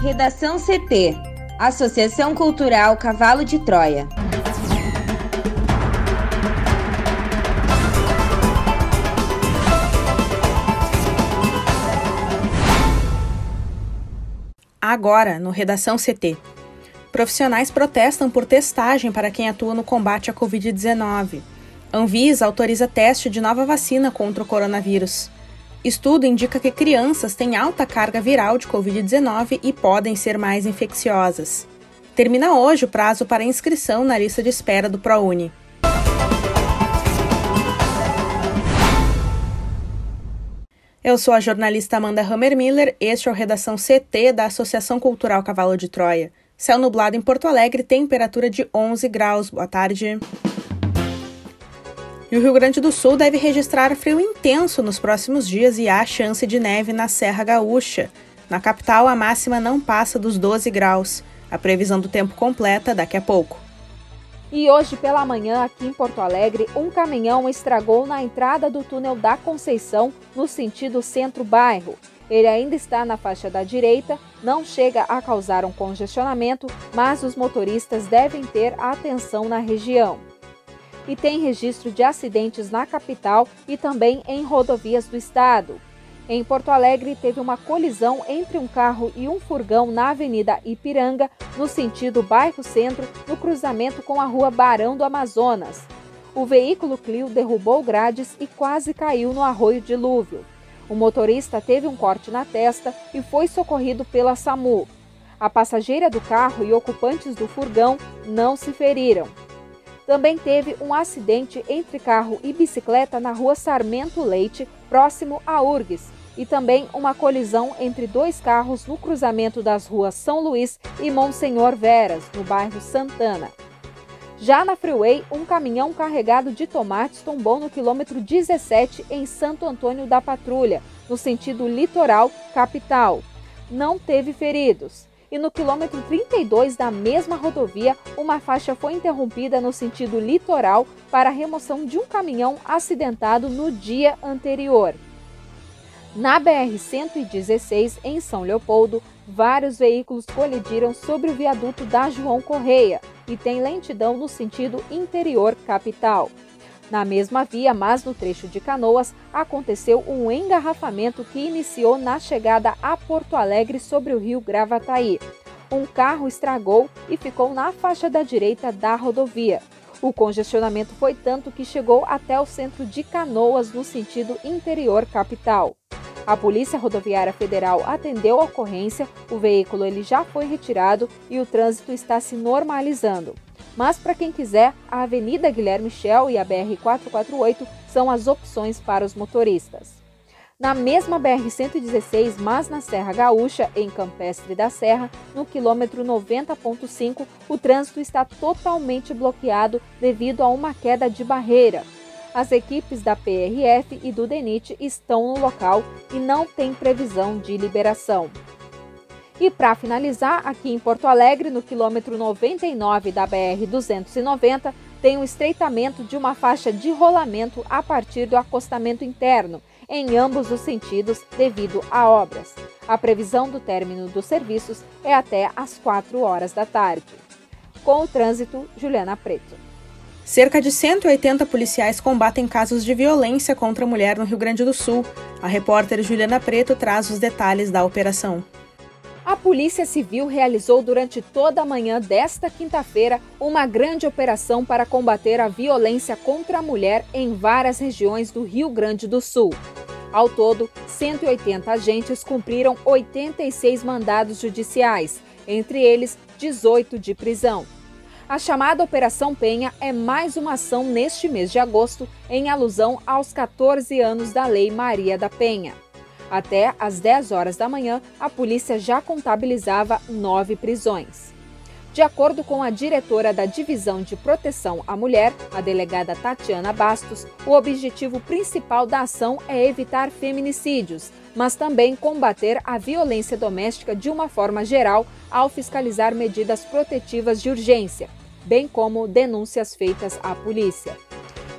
Redação CT Associação Cultural Cavalo de Troia. Agora, no Redação CT. Profissionais protestam por testagem para quem atua no combate à Covid-19. Anvisa autoriza teste de nova vacina contra o coronavírus. Estudo indica que crianças têm alta carga viral de Covid-19 e podem ser mais infecciosas. Termina hoje o prazo para inscrição na lista de espera do ProUni. Eu sou a jornalista Amanda Hammermiller, este é o Redação CT da Associação Cultural Cavalo de Troia. Céu nublado em Porto Alegre, temperatura de 11 graus. Boa tarde. E o Rio Grande do Sul deve registrar frio intenso nos próximos dias e há chance de neve na Serra Gaúcha. Na capital, a máxima não passa dos 12 graus. A previsão do tempo completa daqui a pouco. E hoje pela manhã, aqui em Porto Alegre, um caminhão estragou na entrada do túnel da Conceição, no sentido centro-bairro. Ele ainda está na faixa da direita, não chega a causar um congestionamento, mas os motoristas devem ter atenção na região e tem registro de acidentes na capital e também em rodovias do estado. Em Porto Alegre, teve uma colisão entre um carro e um furgão na Avenida Ipiranga, no sentido bairro Centro, no cruzamento com a Rua Barão do Amazonas. O veículo Clio derrubou grades e quase caiu no arroio dilúvio. O motorista teve um corte na testa e foi socorrido pela SAMU. A passageira do carro e ocupantes do furgão não se feriram. Também teve um acidente entre carro e bicicleta na rua Sarmento Leite, próximo a Urgues, e também uma colisão entre dois carros no cruzamento das ruas São Luís e Monsenhor Veras, no bairro Santana. Já na Freeway, um caminhão carregado de tomates tombou no quilômetro 17 em Santo Antônio da Patrulha, no sentido litoral capital. Não teve feridos e no quilômetro 32 da mesma rodovia, uma faixa foi interrompida no sentido litoral para a remoção de um caminhão acidentado no dia anterior. Na BR-116, em São Leopoldo, vários veículos colidiram sobre o viaduto da João Correia e tem lentidão no sentido interior capital. Na mesma via, mas no trecho de Canoas, aconteceu um engarrafamento que iniciou na chegada a Porto Alegre sobre o rio Gravataí. Um carro estragou e ficou na faixa da direita da rodovia. O congestionamento foi tanto que chegou até o centro de Canoas, no sentido interior capital. A Polícia Rodoviária Federal atendeu a ocorrência, o veículo ele já foi retirado e o trânsito está se normalizando. Mas para quem quiser, a Avenida Guilherme Shell e a BR-448 são as opções para os motoristas. Na mesma BR-116, mas na Serra Gaúcha, em Campestre da Serra, no quilômetro 90.5, o trânsito está totalmente bloqueado devido a uma queda de barreira. As equipes da PRF e do DENIT estão no local e não tem previsão de liberação. E para finalizar, aqui em Porto Alegre, no quilômetro 99 da BR 290, tem o estreitamento de uma faixa de rolamento a partir do acostamento interno, em ambos os sentidos, devido a obras. A previsão do término dos serviços é até às 4 horas da tarde. Com o trânsito, Juliana Preto. Cerca de 180 policiais combatem casos de violência contra a mulher no Rio Grande do Sul. A repórter Juliana Preto traz os detalhes da operação. A Polícia Civil realizou durante toda a manhã desta quinta-feira uma grande operação para combater a violência contra a mulher em várias regiões do Rio Grande do Sul. Ao todo, 180 agentes cumpriram 86 mandados judiciais, entre eles 18 de prisão. A chamada Operação Penha é mais uma ação neste mês de agosto em alusão aos 14 anos da Lei Maria da Penha. Até às 10 horas da manhã, a polícia já contabilizava nove prisões. De acordo com a diretora da Divisão de Proteção à Mulher, a delegada Tatiana Bastos, o objetivo principal da ação é evitar feminicídios, mas também combater a violência doméstica de uma forma geral ao fiscalizar medidas protetivas de urgência, bem como denúncias feitas à polícia.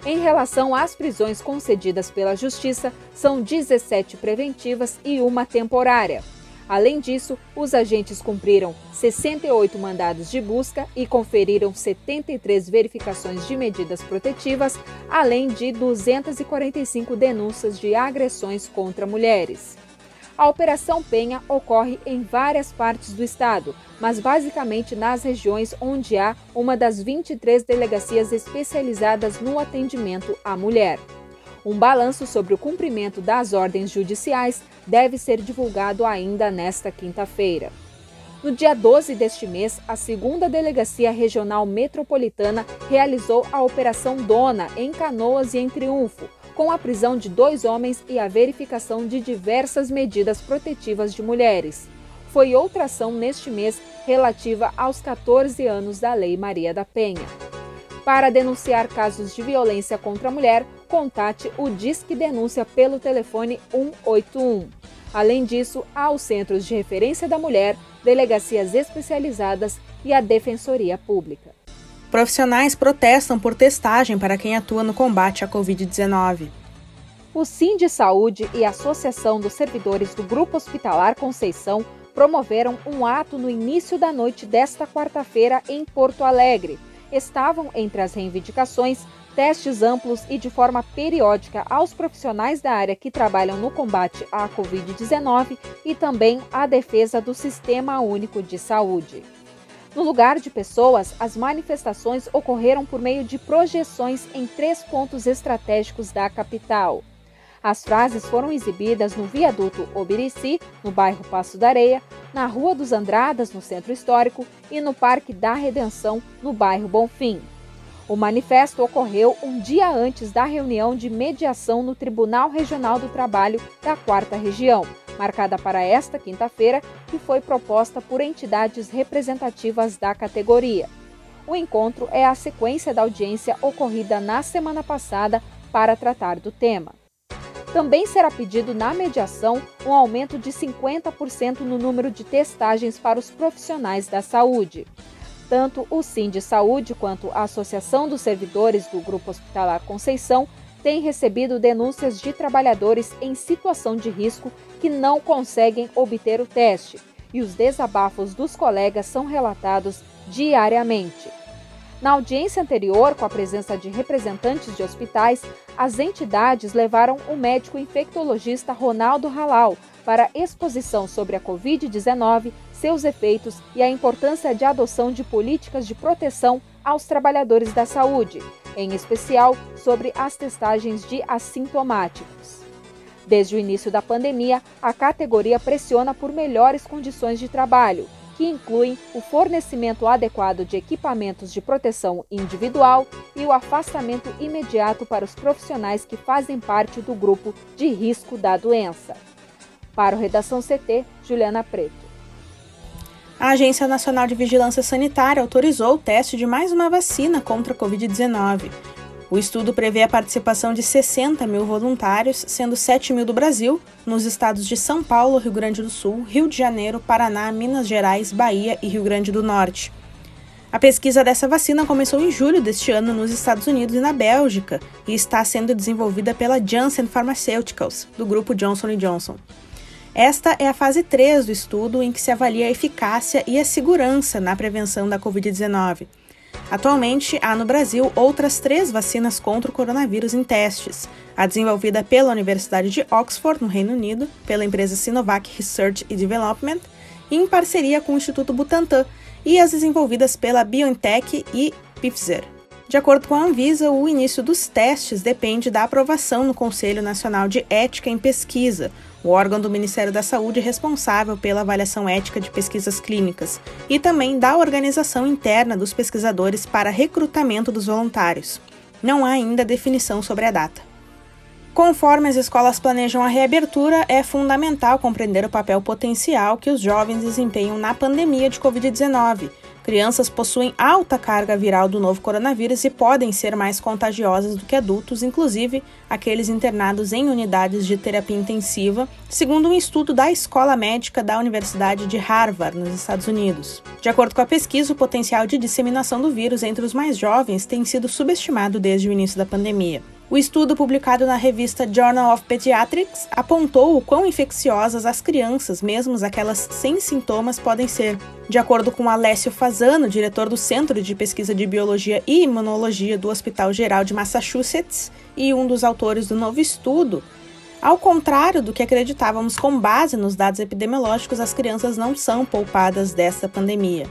Em relação às prisões concedidas pela Justiça, são 17 preventivas e uma temporária. Além disso, os agentes cumpriram 68 mandados de busca e conferiram 73 verificações de medidas protetivas, além de 245 denúncias de agressões contra mulheres. A Operação Penha ocorre em várias partes do estado, mas basicamente nas regiões onde há uma das 23 delegacias especializadas no atendimento à mulher. Um balanço sobre o cumprimento das ordens judiciais deve ser divulgado ainda nesta quinta-feira. No dia 12 deste mês, a segunda Delegacia Regional Metropolitana realizou a Operação Dona em Canoas e em Triunfo, com a prisão de dois homens e a verificação de diversas medidas protetivas de mulheres. Foi outra ação neste mês relativa aos 14 anos da Lei Maria da Penha. Para denunciar casos de violência contra a mulher, contate o Disque Denúncia pelo telefone 181. Além disso, há os Centros de Referência da Mulher, delegacias especializadas e a Defensoria Pública. Profissionais protestam por testagem para quem atua no combate à Covid-19. O Sim de Saúde e a Associação dos Servidores do Grupo Hospitalar Conceição promoveram um ato no início da noite desta quarta-feira em Porto Alegre. Estavam entre as reivindicações testes amplos e de forma periódica aos profissionais da área que trabalham no combate à Covid-19 e também a defesa do Sistema Único de Saúde. No lugar de pessoas, as manifestações ocorreram por meio de projeções em três pontos estratégicos da capital. As frases foram exibidas no viaduto Obirici, no bairro Passo da Areia, na Rua dos Andradas, no centro histórico, e no Parque da Redenção, no bairro Bonfim. O manifesto ocorreu um dia antes da reunião de mediação no Tribunal Regional do Trabalho da Quarta Região, marcada para esta quinta-feira, que foi proposta por entidades representativas da categoria. O encontro é a sequência da audiência ocorrida na semana passada para tratar do tema. Também será pedido na mediação um aumento de 50% no número de testagens para os profissionais da saúde. Tanto o Sim de Saúde quanto a Associação dos Servidores do Grupo Hospitalar Conceição tem recebido denúncias de trabalhadores em situação de risco que não conseguem obter o teste, e os desabafos dos colegas são relatados diariamente. Na audiência anterior, com a presença de representantes de hospitais, as entidades levaram o médico infectologista Ronaldo Halal para exposição sobre a Covid-19, seus efeitos e a importância de adoção de políticas de proteção aos trabalhadores da saúde, em especial sobre as testagens de assintomáticos. Desde o início da pandemia, a categoria pressiona por melhores condições de trabalho, que incluem o fornecimento adequado de equipamentos de proteção individual e o afastamento imediato para os profissionais que fazem parte do grupo de risco da doença. Para o Redação CT, Juliana Preto. A Agência Nacional de Vigilância Sanitária autorizou o teste de mais uma vacina contra a Covid-19. O estudo prevê a participação de 60 mil voluntários, sendo 7 mil do Brasil, nos estados de São Paulo, Rio Grande do Sul, Rio de Janeiro, Paraná, Minas Gerais, Bahia e Rio Grande do Norte. A pesquisa dessa vacina começou em julho deste ano nos Estados Unidos e na Bélgica e está sendo desenvolvida pela Janssen Pharmaceuticals, do grupo Johnson Johnson. Esta é a fase 3 do estudo em que se avalia a eficácia e a segurança na prevenção da Covid-19. Atualmente, há no Brasil outras três vacinas contra o coronavírus em testes: a desenvolvida pela Universidade de Oxford, no Reino Unido, pela empresa Sinovac Research and Development, e em parceria com o Instituto Butantan, e as desenvolvidas pela BioNTech e Pfizer. De acordo com a Anvisa, o início dos testes depende da aprovação no Conselho Nacional de Ética em Pesquisa, o órgão do Ministério da Saúde responsável pela avaliação ética de pesquisas clínicas, e também da organização interna dos pesquisadores para recrutamento dos voluntários. Não há ainda definição sobre a data. Conforme as escolas planejam a reabertura, é fundamental compreender o papel potencial que os jovens desempenham na pandemia de Covid-19 Crianças possuem alta carga viral do novo coronavírus e podem ser mais contagiosas do que adultos, inclusive aqueles internados em unidades de terapia intensiva, segundo um estudo da Escola Médica da Universidade de Harvard, nos Estados Unidos. De acordo com a pesquisa, o potencial de disseminação do vírus entre os mais jovens tem sido subestimado desde o início da pandemia. O estudo publicado na revista Journal of Pediatrics apontou o quão infecciosas as crianças, mesmo aquelas sem sintomas, podem ser. De acordo com Alessio Fazano, diretor do Centro de Pesquisa de Biologia e Imunologia do Hospital Geral de Massachusetts e um dos autores do novo estudo, ao contrário do que acreditávamos com base nos dados epidemiológicos, as crianças não são poupadas dessa pandemia.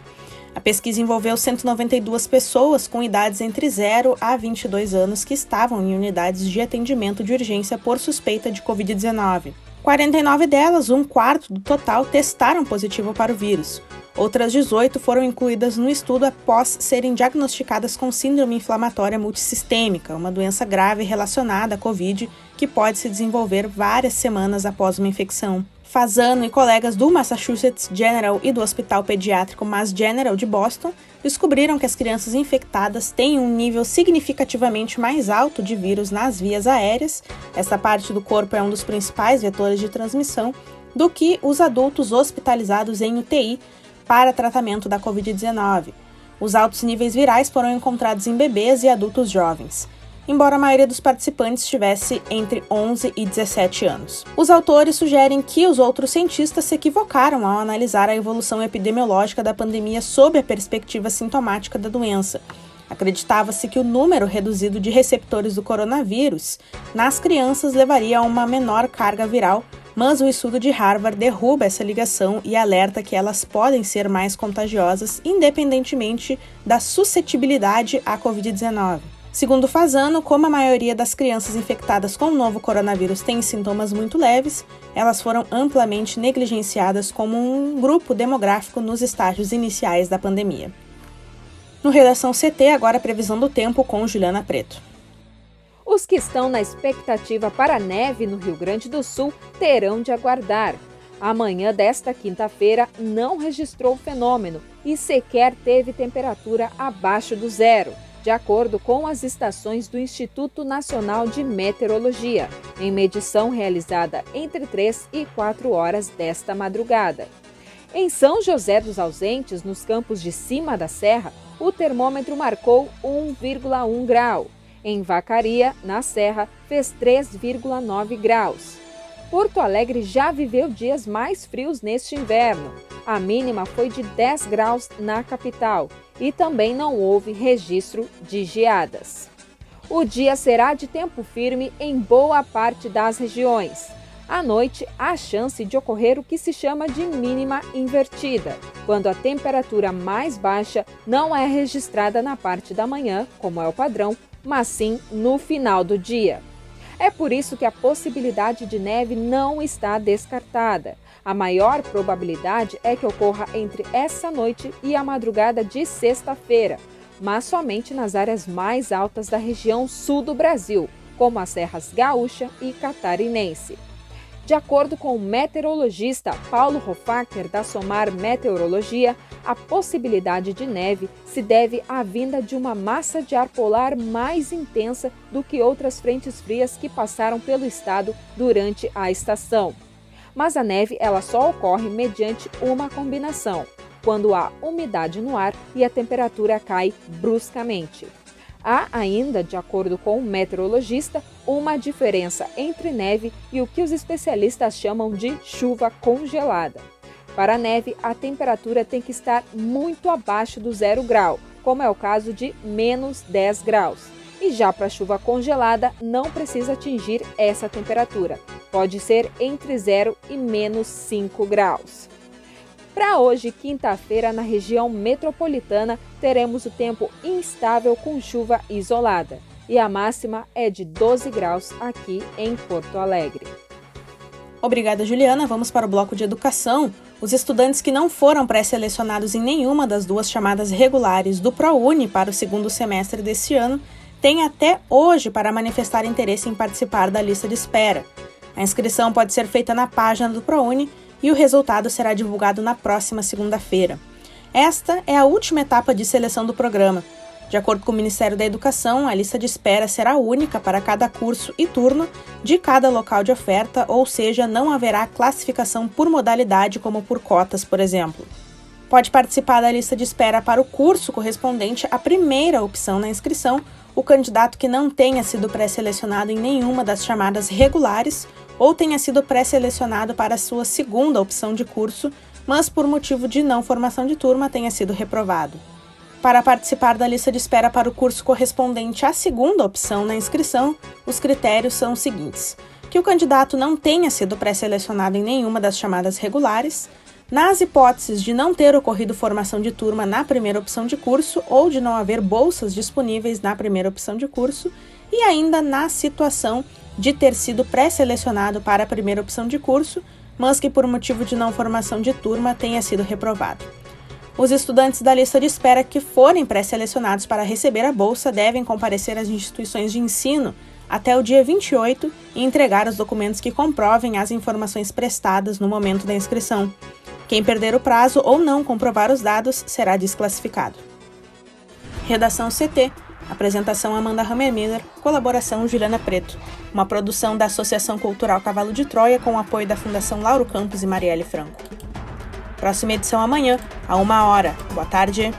A pesquisa envolveu 192 pessoas com idades entre 0 a 22 anos que estavam em unidades de atendimento de urgência por suspeita de Covid-19. 49 delas, um quarto do total, testaram positivo para o vírus. Outras 18 foram incluídas no estudo após serem diagnosticadas com síndrome inflamatória multissistêmica, uma doença grave relacionada à Covid que pode se desenvolver várias semanas após uma infecção. Fazano e colegas do Massachusetts General e do Hospital Pediátrico Mass General de Boston descobriram que as crianças infectadas têm um nível significativamente mais alto de vírus nas vias aéreas, essa parte do corpo é um dos principais vetores de transmissão, do que os adultos hospitalizados em UTI para tratamento da Covid-19. Os altos níveis virais foram encontrados em bebês e adultos jovens embora a maioria dos participantes tivesse entre 11 e 17 anos. Os autores sugerem que os outros cientistas se equivocaram ao analisar a evolução epidemiológica da pandemia sob a perspectiva sintomática da doença. Acreditava-se que o número reduzido de receptores do coronavírus nas crianças levaria a uma menor carga viral, mas o estudo de Harvard derruba essa ligação e alerta que elas podem ser mais contagiosas independentemente da suscetibilidade à Covid-19. Segundo Fazano, como a maioria das crianças infectadas com o novo coronavírus tem sintomas muito leves, elas foram amplamente negligenciadas como um grupo demográfico nos estágios iniciais da pandemia. No Redação CT, agora a previsão do tempo com Juliana Preto. Os que estão na expectativa para neve no Rio Grande do Sul terão de aguardar. A manhã desta quinta-feira não registrou o fenômeno e sequer teve temperatura abaixo do zero de acordo com as estações do Instituto Nacional de Meteorologia, em medição realizada entre 3 e 4 horas desta madrugada. Em São José dos Ausentes, nos campos de cima da serra, o termômetro marcou 1,1 grau. Em Vacaria, na Serra, fez 3,9 graus. Porto Alegre já viveu dias mais frios neste inverno. A mínima foi de 10 graus na capital e também não houve registro de geadas. O dia será de tempo firme em boa parte das regiões. À noite, há chance de ocorrer o que se chama de mínima invertida, quando a temperatura mais baixa não é registrada na parte da manhã, como é o padrão, mas sim no final do dia. É por isso que a possibilidade de neve não está descartada. A maior probabilidade é que ocorra entre essa noite e a madrugada de sexta-feira, mas somente nas áreas mais altas da região sul do Brasil, como as serras gaúcha e catarinense. De acordo com o meteorologista Paulo Hofacker, da Somar Meteorologia, a possibilidade de neve se deve à vinda de uma massa de ar polar mais intensa do que outras frentes frias que passaram pelo estado durante a estação mas a neve ela só ocorre mediante uma combinação, quando há umidade no ar e a temperatura cai bruscamente. Há ainda, de acordo com o meteorologista, uma diferença entre neve e o que os especialistas chamam de chuva congelada. Para a neve, a temperatura tem que estar muito abaixo do zero grau, como é o caso de menos 10 graus. E já para chuva congelada, não precisa atingir essa temperatura. Pode ser entre 0 e menos 5 graus. Para hoje, quinta-feira, na região metropolitana, teremos o tempo instável com chuva isolada. E a máxima é de 12 graus aqui em Porto Alegre. Obrigada, Juliana. Vamos para o bloco de educação. Os estudantes que não foram pré-selecionados em nenhuma das duas chamadas regulares do ProUni para o segundo semestre deste ano tem até hoje para manifestar interesse em participar da lista de espera. A inscrição pode ser feita na página do ProUni e o resultado será divulgado na próxima segunda-feira. Esta é a última etapa de seleção do programa. De acordo com o Ministério da Educação, a lista de espera será única para cada curso e turno de cada local de oferta, ou seja, não haverá classificação por modalidade como por cotas, por exemplo. Pode participar da lista de espera para o curso correspondente à primeira opção na inscrição o candidato que não tenha sido pré-selecionado em nenhuma das chamadas regulares ou tenha sido pré-selecionado para a sua segunda opção de curso, mas por motivo de não formação de turma tenha sido reprovado. Para participar da lista de espera para o curso correspondente à segunda opção na inscrição, os critérios são os seguintes: que o candidato não tenha sido pré-selecionado em nenhuma das chamadas regulares, nas hipóteses de não ter ocorrido formação de turma na primeira opção de curso ou de não haver bolsas disponíveis na primeira opção de curso, e ainda na situação de ter sido pré-selecionado para a primeira opção de curso, mas que por motivo de não formação de turma tenha sido reprovado. Os estudantes da lista de espera que forem pré-selecionados para receber a bolsa devem comparecer às instituições de ensino até o dia 28 e entregar os documentos que comprovem as informações prestadas no momento da inscrição. Quem perder o prazo ou não comprovar os dados será desclassificado. Redação CT. Apresentação Amanda Hammermiller. Colaboração Juliana Preto. Uma produção da Associação Cultural Cavalo de Troia com apoio da Fundação Lauro Campos e Marielle Franco. Próxima edição amanhã, a uma hora. Boa tarde.